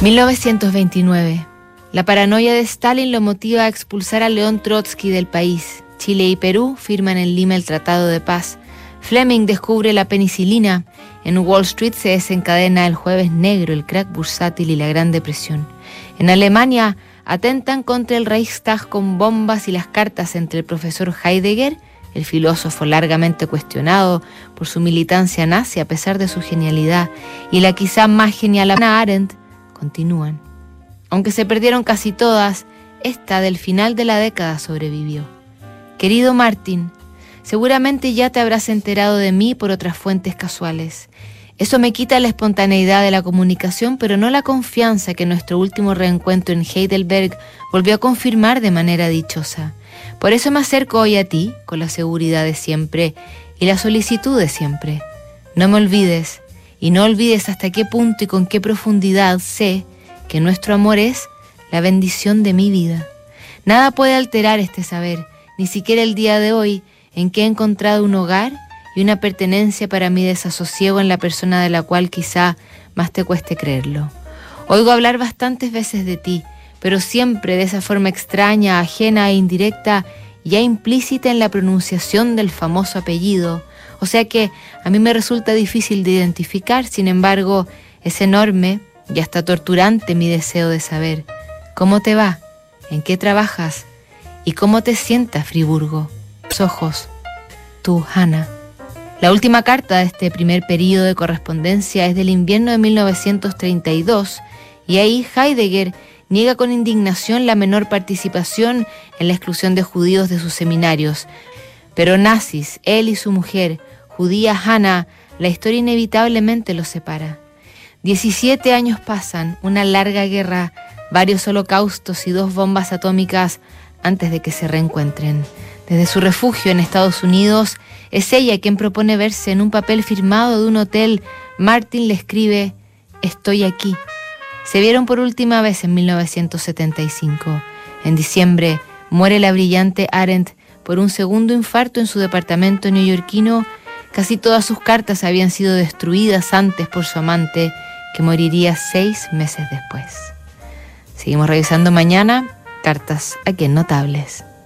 1929. La paranoia de Stalin lo motiva a expulsar a León Trotsky del país. Chile y Perú firman en Lima el Tratado de Paz. Fleming descubre la penicilina. En Wall Street se desencadena el jueves negro, el crack bursátil y la Gran Depresión. En Alemania atentan contra el Reichstag con bombas y las cartas entre el profesor Heidegger, el filósofo largamente cuestionado por su militancia nazi a pesar de su genialidad, y la quizá más genial Hannah Arendt, continúan. Aunque se perdieron casi todas, esta del final de la década sobrevivió. Querido Martin, seguramente ya te habrás enterado de mí por otras fuentes casuales. Eso me quita la espontaneidad de la comunicación, pero no la confianza que nuestro último reencuentro en Heidelberg volvió a confirmar de manera dichosa. Por eso me acerco hoy a ti con la seguridad de siempre y la solicitud de siempre. No me olvides, y no olvides hasta qué punto y con qué profundidad sé que nuestro amor es la bendición de mi vida. Nada puede alterar este saber, ni siquiera el día de hoy en que he encontrado un hogar y una pertenencia para mi desasosiego en la persona de la cual quizá más te cueste creerlo. Oigo hablar bastantes veces de ti, pero siempre de esa forma extraña, ajena e indirecta, ya implícita en la pronunciación del famoso apellido, o sea que a mí me resulta difícil de identificar, sin embargo, es enorme y hasta torturante mi deseo de saber cómo te va, en qué trabajas y cómo te sientas, Friburgo. Los ojos, tú, Hannah. La última carta de este primer periodo de correspondencia es del invierno de 1932 y ahí Heidegger niega con indignación la menor participación en la exclusión de judíos de sus seminarios. Pero nazis, él y su mujer, judía Hannah, la historia inevitablemente los separa. Diecisiete años pasan, una larga guerra, varios holocaustos y dos bombas atómicas antes de que se reencuentren. Desde su refugio en Estados Unidos, es ella quien propone verse en un papel firmado de un hotel. Martin le escribe, Estoy aquí. Se vieron por última vez en 1975. En diciembre muere la brillante Arendt por un segundo infarto en su departamento neoyorquino Casi todas sus cartas habían sido destruidas antes por su amante, que moriría seis meses después. Seguimos revisando mañana cartas aquí en Notables.